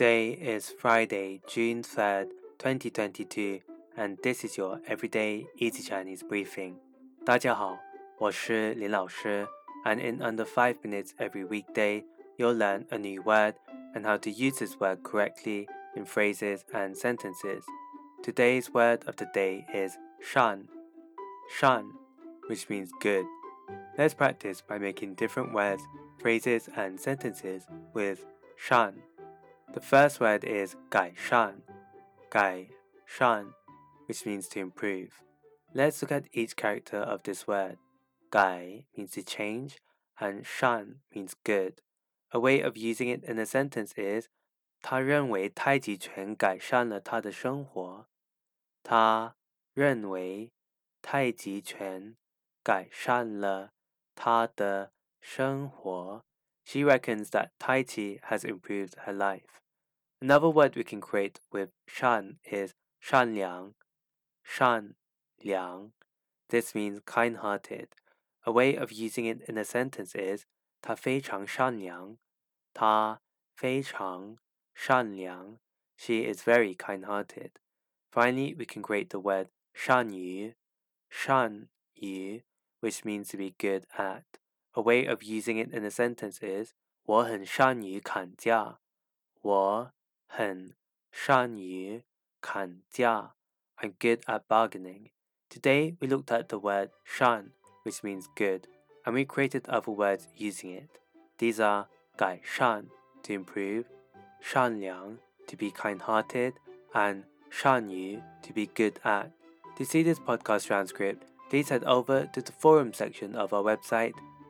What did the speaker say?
Today is Friday, June 3rd, 2022, and this is your everyday easy Chinese briefing. 大家好，我是林老师, and in under 5 minutes every weekday, you'll learn a new word and how to use this word correctly in phrases and sentences. Today's word of the day is shan. Shan, which means good. Let's practice by making different words, phrases, and sentences with shan. The first word is 改善,改善, which means to improve. Let's look at each character of this word. 改 means to change, and 善 means good. A way of using it in a sentence is 他认为太极拳改善了他的生活。他认为太极拳改善了他的生活。 she reckons that Tai Chi has improved her life. Another word we can create with shan is shan liang. Shan liang. This means kind hearted. A way of using it in a sentence is Ta fei chang shan liang. Ta fei chang shan liang. She is very kind hearted. Finally, we can create the word shan yu. Shan yu, which means to be good at. A way of using it in a sentence is 我很善于砍价。我很善于砍价。I'm good at bargaining. Today we looked at the word shan, which means good, and we created other words using it. These are 改善 to improve, 善良 to be kind-hearted, and 善于 to be good at. To see this podcast transcript, please head over to the forum section of our website